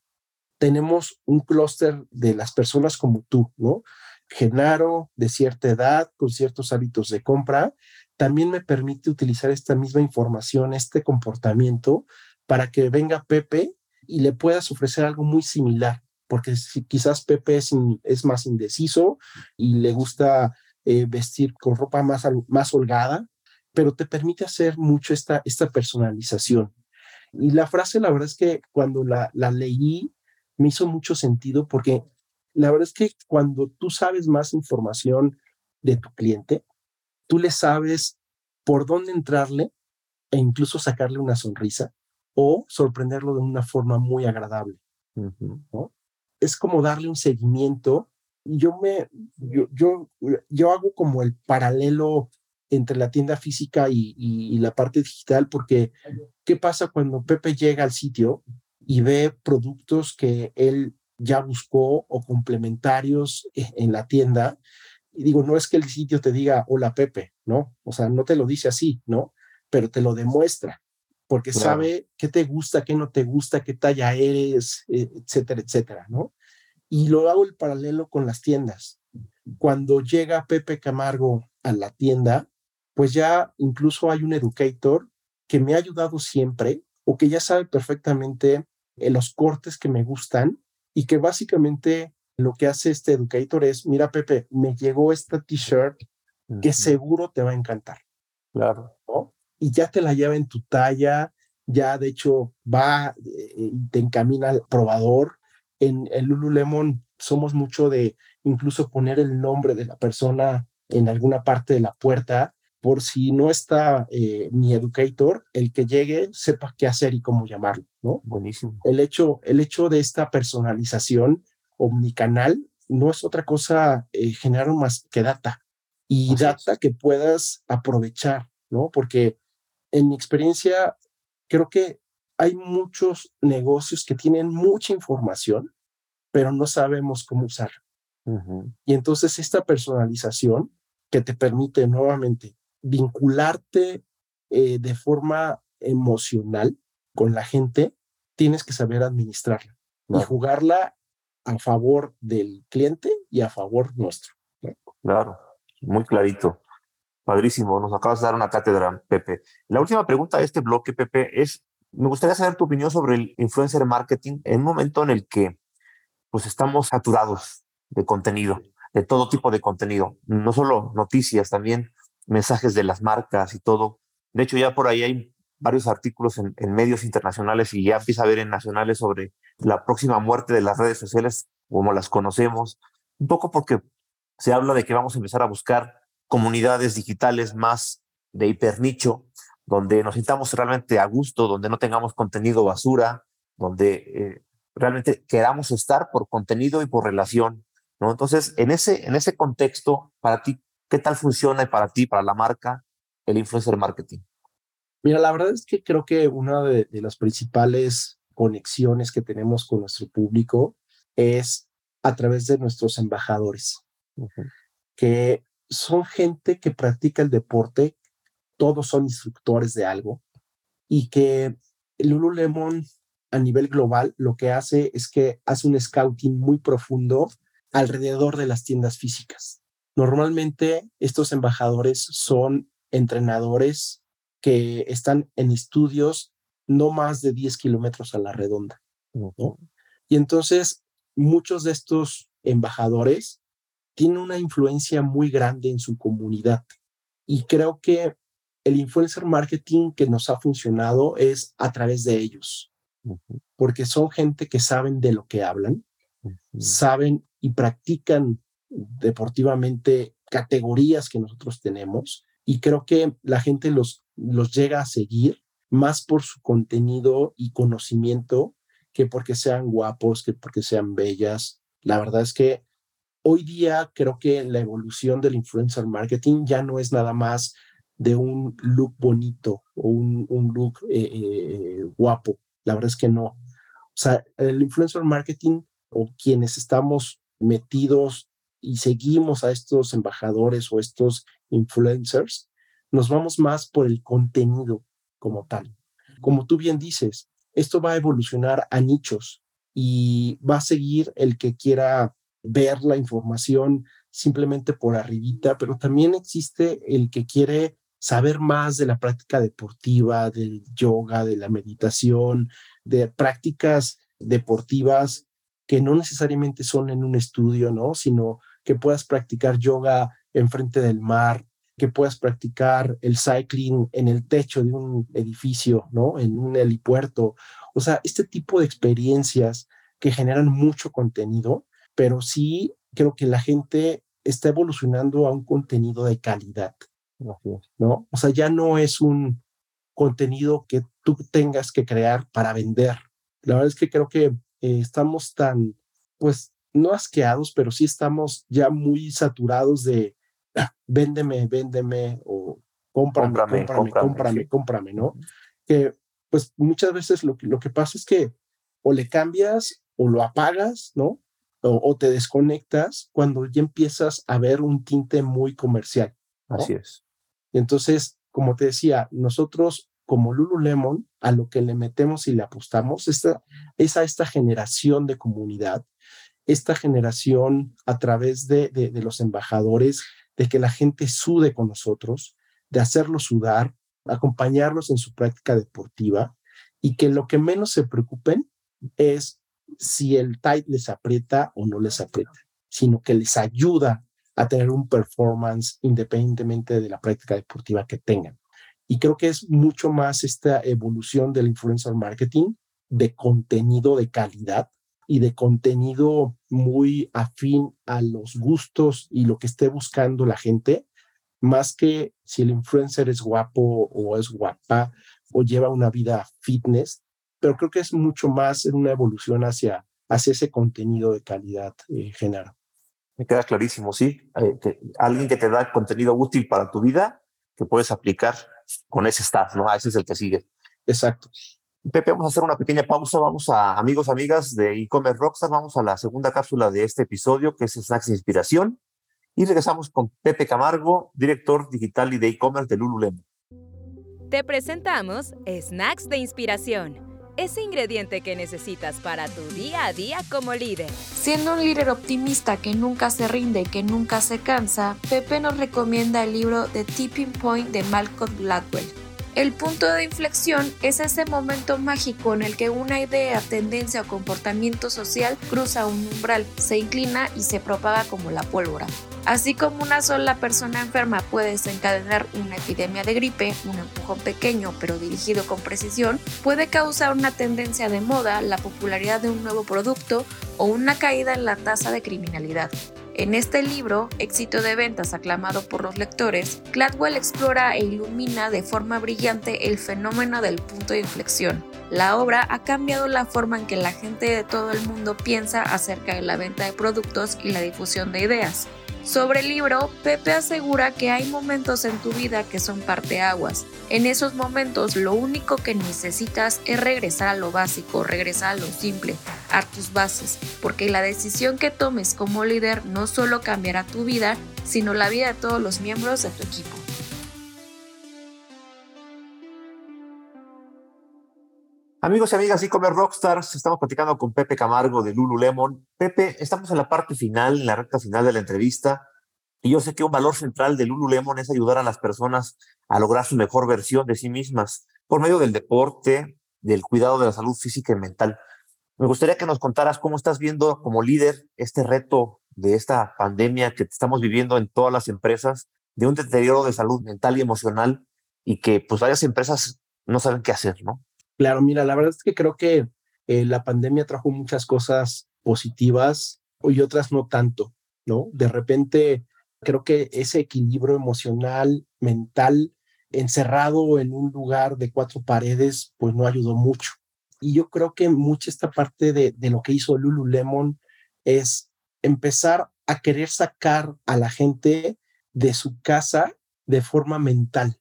tenemos un clúster de las personas como tú, ¿no? Genaro, de cierta edad, con ciertos hábitos de compra, también me permite utilizar esta misma información, este comportamiento, para que venga Pepe y le puedas ofrecer algo muy similar, porque quizás Pepe es, es más indeciso y le gusta eh, vestir con ropa más, más holgada, pero te permite hacer mucho esta, esta personalización. Y la frase, la verdad es que cuando la, la leí, me hizo mucho sentido porque la verdad es que cuando tú sabes más información de tu cliente, tú le sabes por dónde entrarle e incluso sacarle una sonrisa o sorprenderlo de una forma muy agradable. ¿no? Es como darle un seguimiento yo me, yo, yo, yo hago como el paralelo entre la tienda física y, y, la parte digital, porque ¿qué pasa cuando Pepe llega al sitio y ve productos que él ya buscó o complementarios e, en la tienda? Y digo, no es que el sitio te diga, hola Pepe, ¿no? O sea, no te lo dice así, ¿no? Pero te lo demuestra, porque sabe qué te gusta, qué no te gusta, qué talla eres, e, etcétera, etcétera, ¿no? Y lo hago el paralelo con las tiendas. Cuando llega Pepe Camargo a la tienda, pues ya incluso hay un educator que me ha ayudado siempre o que ya sabe perfectamente eh, los cortes que me gustan y que básicamente lo que hace este educator es, mira Pepe, me llegó esta t-shirt que seguro te va a encantar. Claro. Y ya te la lleva en tu talla, ya de hecho va eh, y te encamina al probador en el Lululemon somos mucho de incluso poner el nombre de la persona en alguna parte de la puerta por si no está eh, mi educator, el que llegue sepa qué hacer y cómo llamarlo, ¿no? Buenísimo. El hecho, el hecho de esta personalización omnicanal no es otra cosa eh, generar más que data y data que puedas aprovechar, ¿no? Porque en mi experiencia, creo que hay muchos negocios que tienen mucha información, pero no sabemos cómo usarla. Y entonces esta personalización que te permite nuevamente vincularte eh, de forma emocional con la gente, tienes que saber administrarla y jugarla a favor del cliente y a favor nuestro. Claro, muy clarito. Padrísimo, nos acabas de dar una cátedra, Pepe. La última pregunta de este bloque, Pepe, es, me gustaría saber tu opinión sobre el influencer marketing en un momento en el que pues estamos saturados de contenido, de todo tipo de contenido, no solo noticias, también mensajes de las marcas y todo. De hecho, ya por ahí hay varios artículos en, medios internacionales y ya empieza a haber en nacionales sobre la próxima muerte de las redes sociales como las conocemos, un poco porque se habla de que vamos a empezar a buscar comunidades digitales más de hipernicho, donde nos sintamos realmente a gusto, donde no tengamos contenido basura, donde eh, realmente queramos estar por contenido y por relación. ¿no? Entonces, en ese, en ese contexto, para ti, ¿Qué tal funciona para ti, para la marca, el influencer marketing? Mira, la verdad es que creo que una de, las principales conexiones que tenemos con nuestro público es a través de nuestros embajadores, que son gente que practica el deporte, todos son instructores de algo, y que Lululemon a nivel global lo que hace es que hace un scouting muy profundo alrededor de las tiendas físicas. Normalmente estos embajadores son entrenadores que están en estudios no más de 10 kilómetros a la redonda. Y entonces muchos de estos embajadores tienen una influencia muy grande en su comunidad. Y creo que el influencer marketing que nos ha funcionado es a través de ellos, porque son gente que saben de lo que hablan, saben y practican deportivamente categorías que nosotros tenemos y creo que la gente los, los llega a seguir más por su contenido y conocimiento que porque sean guapos, que porque sean bellas. La verdad es que hoy día creo que la evolución del influencer marketing ya no es nada más de un look bonito o un, un look eh, eh, guapo. La verdad es que no. O sea, el influencer marketing o quienes estamos metidos y seguimos a estos embajadores o estos influencers, nos vamos más por el contenido como tal. Como tú bien dices, esto va a evolucionar a nichos y va a seguir el que quiera ver la información simplemente por arribita, pero también existe el que quiere saber más de la práctica deportiva, del yoga, de la meditación, de prácticas deportivas que no necesariamente son en un estudio, ¿no? Sino que puedas practicar yoga enfrente del mar, que puedas practicar el cycling en el techo de un edificio, ¿no? En un helipuerto. O sea, este tipo de experiencias que generan mucho contenido, pero sí creo que la gente está evolucionando a un contenido de calidad, ¿no? O sea, ya no es un contenido que tú tengas que crear para vender. La verdad es que creo que eh, estamos tan, pues, no asqueados, pero sí estamos ya muy saturados de ah, *clears throat* véndeme, véndeme o cómprame, cómprame, cómprame, cómprame, ¿no? Que pues muchas veces lo que, lo que pasa es que o le cambias o lo apagas, ¿no? O, te desconectas cuando ya empiezas a ver un tinte muy comercial. Así es. entonces, como te decía, nosotros como Lululemon, a lo que le metemos y le apostamos esta, es a esta generación de comunidad esta generación a través de, de, los embajadores, de que la gente sude con nosotros, de hacerlos sudar, acompañarlos en su práctica deportiva y que lo que menos se preocupen es si el tight les aprieta o no les aprieta, sino que les ayuda a tener un performance independientemente de la práctica deportiva que tengan. Y creo que es mucho más esta evolución del influencer marketing de contenido de calidad y de contenido muy afín a los gustos y lo que esté buscando la gente, más que si el influencer es guapo o es guapa o lleva una vida fitness, pero creo que es mucho más en una evolución hacia, hacia ese contenido de calidad, eh, Genaro. Me queda clarísimo, sí. Eh, alguien que te da contenido útil para tu vida que puedes aplicar con ese staff, ¿no? ese es el que sigue. Exacto. Pepe, vamos a hacer una pequeña pausa. Vamos a, amigos, amigas de e-commerce Rockstar, vamos a la segunda cápsula de este episodio, que es Snacks de Inspiración. Y regresamos con Pepe Camargo, director digital y de e-commerce de Lululemon. Te presentamos Snacks de Inspiración ese ingrediente que necesitas para tu día a día como líder. Siendo un líder optimista que nunca se rinde que nunca se cansa, Pepe nos recomienda el libro The Tipping Point de Malcolm Gladwell. El punto de inflexión es ese momento mágico en el que una idea, tendencia o comportamiento social cruza un umbral, se inclina y se propaga como la pólvora. Así como una sola persona enferma puede desencadenar una epidemia de gripe, un empujón pequeño pero dirigido con precisión, puede causar una tendencia de moda, la popularidad de un nuevo producto o una caída en la tasa de criminalidad. En este libro, éxito de ventas aclamado por los lectores, Gladwell explora e ilumina de forma brillante el fenómeno del punto de inflexión. La obra ha cambiado la forma en que la gente de todo el mundo piensa acerca de la venta de productos y la difusión de ideas. Sobre el libro, Pepe asegura que hay momentos en tu vida que son parteaguas. En esos momentos lo único que necesitas es regresar a lo básico, regresar a lo simple, a tus bases, porque la decisión que tomes como líder no solo cambiará tu vida, sino la vida de todos los miembros de tu equipo. Amigos y amigas, y comer Rockstars, estamos platicando con Pepe Camargo de Lululemon. Pepe, estamos en la parte final, en la recta final de la entrevista, y yo sé que un valor central de Lululemon es ayudar a las personas a lograr su mejor versión de sí mismas por medio del deporte, del cuidado de la salud física y mental. Me gustaría que nos contaras cómo estás viendo como líder este reto de esta pandemia que estamos viviendo en todas las empresas, de un deterioro de salud mental y emocional y que pues varias empresas no saben qué hacer, ¿no? Claro, mira, la verdad es que creo que eh, la pandemia trajo muchas cosas positivas y otras no tanto, ¿no? De repente, creo que ese equilibrio emocional, mental, encerrado en un lugar de cuatro paredes, pues no ayudó mucho. Y yo creo que mucha esta parte de, de lo que hizo Lululemon es empezar a querer sacar a la gente de su casa de forma mental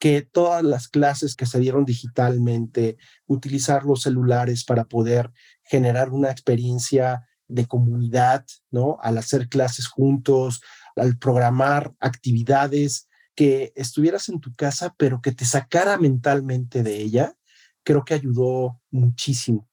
que todas las clases que se dieron digitalmente, utilizar los celulares para poder generar una experiencia de comunidad, ¿no? Al hacer clases juntos, al programar actividades, que estuvieras en tu casa, pero que te sacara mentalmente de ella, creo que ayudó muchísimo.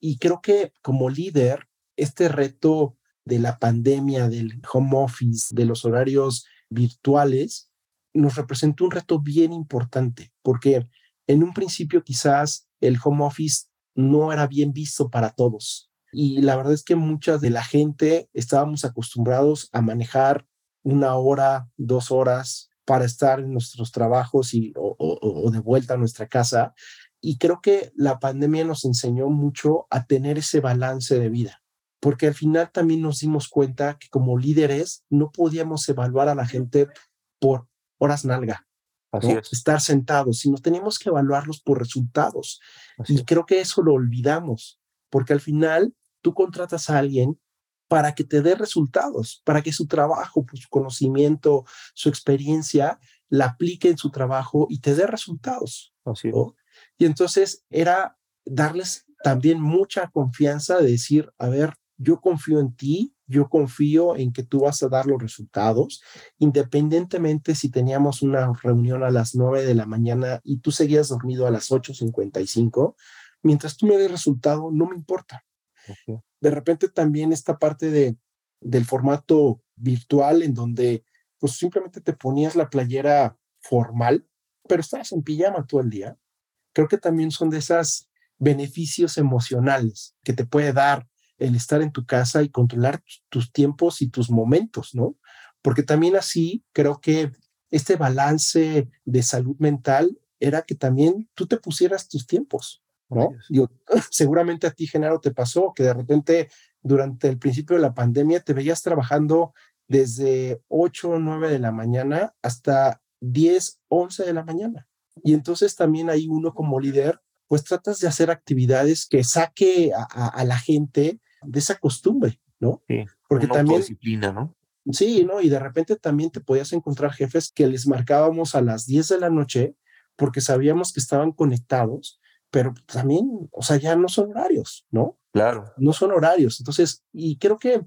Y creo que como líder, este reto de la pandemia, del home office, de los horarios virtuales, nos representó un reto bien importante, porque en un principio quizás el home office no era bien visto para todos. Y la verdad es que mucha de la gente estábamos acostumbrados a manejar una hora, dos horas para estar en nuestros trabajos y, o, o de vuelta a nuestra casa. Y creo que la pandemia nos enseñó mucho a tener ese balance de vida, porque al final también nos dimos cuenta que como líderes no podíamos evaluar a la gente por horas nalga. Estar sentados, sino tenemos que evaluarlos por resultados. y creo que eso lo olvidamos, porque al final tú contratas a alguien para que te dé resultados, para que su trabajo, pues, su conocimiento, su experiencia, la aplique en su trabajo y te dé resultados. Y entonces era darles también mucha confianza de decir, a ver, yo confío en ti, yo confío en que tú vas a dar los resultados, independientemente si teníamos una reunión a las 9 de la mañana y tú seguías dormido a las 8.55, mientras tú me des resultado, no me importa. De repente también esta parte de, del formato virtual en donde pues simplemente te ponías la playera formal, pero estabas en pijama todo el día. Creo que también son de esos beneficios emocionales que te puede dar el estar en tu casa y controlar tus tiempos y tus momentos, ¿no? Porque también así creo que este balance de salud mental era que también tú te pusieras tus tiempos, ¿no? Yo, *laughs* seguramente a ti, Genaro, te pasó que de repente durante el principio de la pandemia te veías trabajando desde 8 o 9 de la mañana hasta 10, 11 de la mañana. Y entonces también hay uno como líder, pues tratas de hacer actividades que saque a, la gente de esa costumbre, ¿no? Sí, Porque también... disciplina, ¿no? Sí, ¿no? Y de repente también te podías encontrar jefes que les marcábamos a las 10 de la noche porque sabíamos que estaban conectados, pero también, o sea, ya no son horarios, ¿no? Claro. No son horarios. Entonces, y creo que,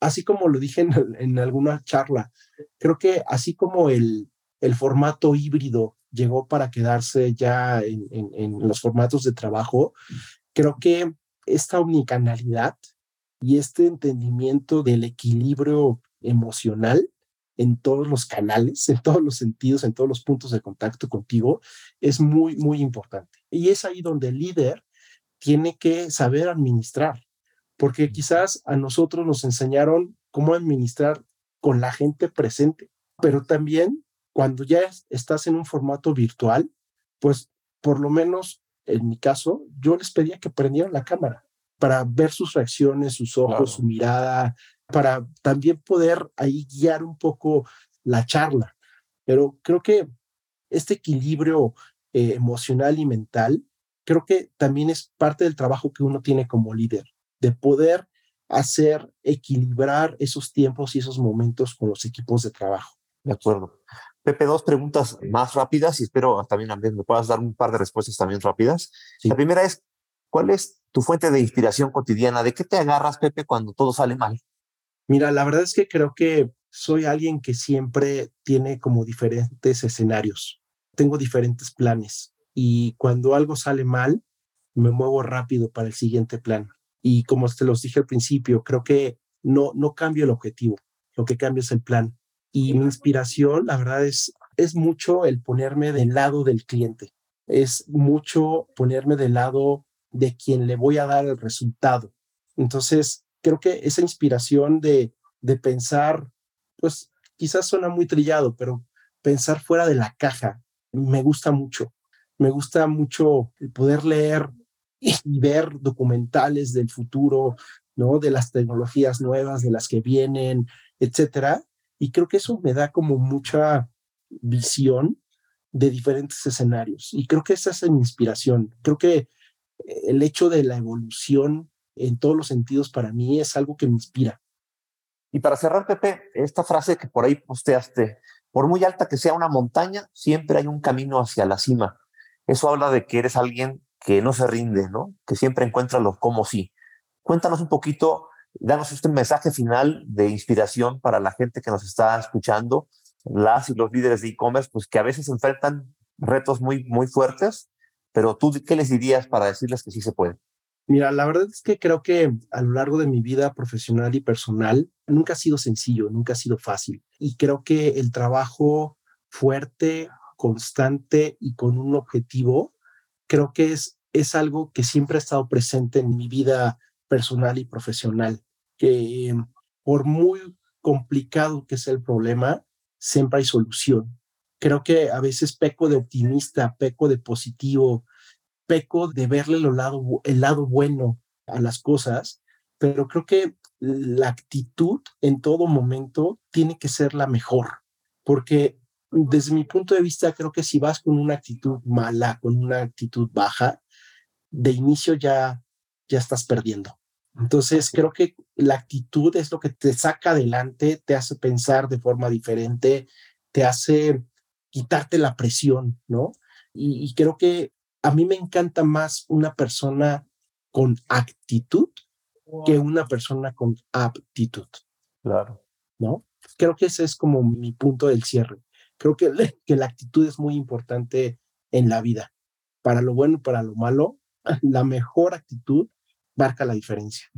así como lo dije en, alguna charla, creo que así como el, el formato híbrido llegó para quedarse ya en, en, los formatos de trabajo, creo que esta omnicanalidad y este entendimiento del equilibrio emocional en todos los canales, en todos los sentidos, en todos los puntos de contacto contigo, es muy, muy importante. Y es ahí donde el líder tiene que saber administrar, porque quizás a nosotros nos enseñaron cómo administrar con la gente presente, pero también cuando ya estás en un formato virtual, pues por lo menos en mi caso, yo les pedía que prendieran la cámara para ver sus reacciones, sus ojos, su mirada, para también poder ahí guiar un poco la charla. Pero creo que este equilibrio eh, emocional y mental, creo que también es parte del trabajo que uno tiene como líder, de poder hacer equilibrar esos tiempos y esos momentos con los equipos de trabajo. De acuerdo. Pepe, dos preguntas más rápidas y espero también me puedas dar un par de respuestas también rápidas. La primera es, ¿cuál es tu fuente de inspiración cotidiana? ¿De qué te agarras, Pepe, cuando todo sale mal? Mira, la verdad es que creo que soy alguien que siempre tiene como diferentes escenarios. Tengo diferentes planes y cuando algo sale mal, me muevo rápido para el siguiente plan. Y como te los dije al principio, creo que no, no cambio el objetivo, lo que cambia es el plan. Y mi inspiración, la verdad, es, es mucho el ponerme del lado del cliente. Es mucho ponerme del lado de quien le voy a dar el resultado. Entonces, creo que esa inspiración de, de pensar, pues quizás suena muy trillado, pero pensar fuera de la caja me gusta mucho. Me gusta mucho el poder leer y ver documentales del futuro, ¿no? De las tecnologías nuevas, de las que vienen, etcétera. Y creo que eso me da como mucha visión de diferentes escenarios. Y creo que esa es mi inspiración. Creo que el hecho de la evolución en todos los sentidos para mí es algo que me inspira. Y para cerrar, Pepe, esta frase que por ahí posteaste, por muy alta que sea una montaña, siempre hay un camino hacia la cima. Eso habla de que eres alguien que no se rinde, ¿no? Que siempre encuentra lo como sí. Cuéntanos un poquito, danos este mensaje final de inspiración para la gente que nos está escuchando, las y los líderes de e-commerce, pues que a veces enfrentan retos muy, muy fuertes, pero tú, ¿qué les dirías para decirles que sí se puede? Mira, la verdad es que creo que a lo largo de mi vida profesional y personal nunca ha sido sencillo, nunca ha sido fácil. Y creo que el trabajo fuerte, constante y con un objetivo, creo que es, es algo que siempre ha estado presente en mi vida personal y profesional. Que por muy complicado que sea el problema, siempre hay solución. Creo que a veces peco de optimista, peco de positivo, peco de verle lado, el lado bueno a las cosas, pero creo que la actitud en todo momento tiene que ser la mejor, porque desde mi punto de vista creo que si vas con una actitud mala, con una actitud baja, de inicio ya, ya estás perdiendo. Entonces creo que la actitud es lo que te saca adelante, te hace pensar de forma diferente, te hace quitarte la presión, ¿no? y creo que a mí me encanta más una persona con actitud que una persona con aptitud. Claro. ¿No? Creo que ese es como mi punto del cierre. Creo que, que la actitud es muy importante en la vida. Para lo bueno y para lo malo, *laughs* la mejor actitud marca la diferencia.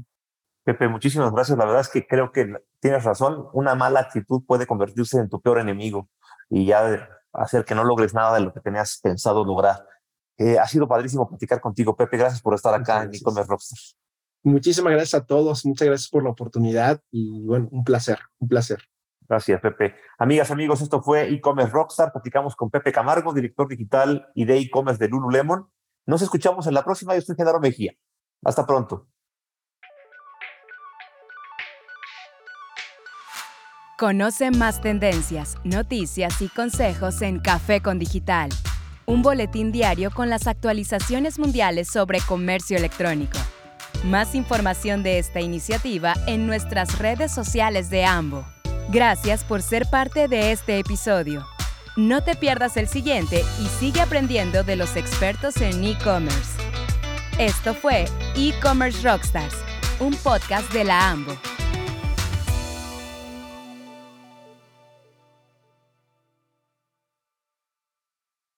Pepe, muchísimas gracias. La verdad es que creo que tienes razón. Una mala actitud puede convertirse en tu peor enemigo y ya hacer que no logres nada de lo que tenías pensado lograr. Eh, ha sido padrísimo platicar contigo, Pepe. Gracias por estar acá en e-commerce Rockstar. Muchísimas gracias a todos. Muchas gracias por la oportunidad y bueno, un placer, un placer. Gracias, Pepe. Amigas, amigos, esto fue e-commerce Rockstar. Platicamos con Pepe Camargo, director digital y de e-commerce de Lululemon. Nos escuchamos en la próxima. Yo soy Genaro Mejía. Hasta pronto. Conoce más tendencias, noticias y consejos en Café con Digital, un boletín diario con las actualizaciones mundiales sobre comercio electrónico. Más información de esta iniciativa en nuestras redes sociales de AMBO. Gracias por ser parte de este episodio. No te pierdas el siguiente y sigue aprendiendo de los expertos en e-commerce. Esto fue E-Commerce Rockstars, un podcast de la AMBO.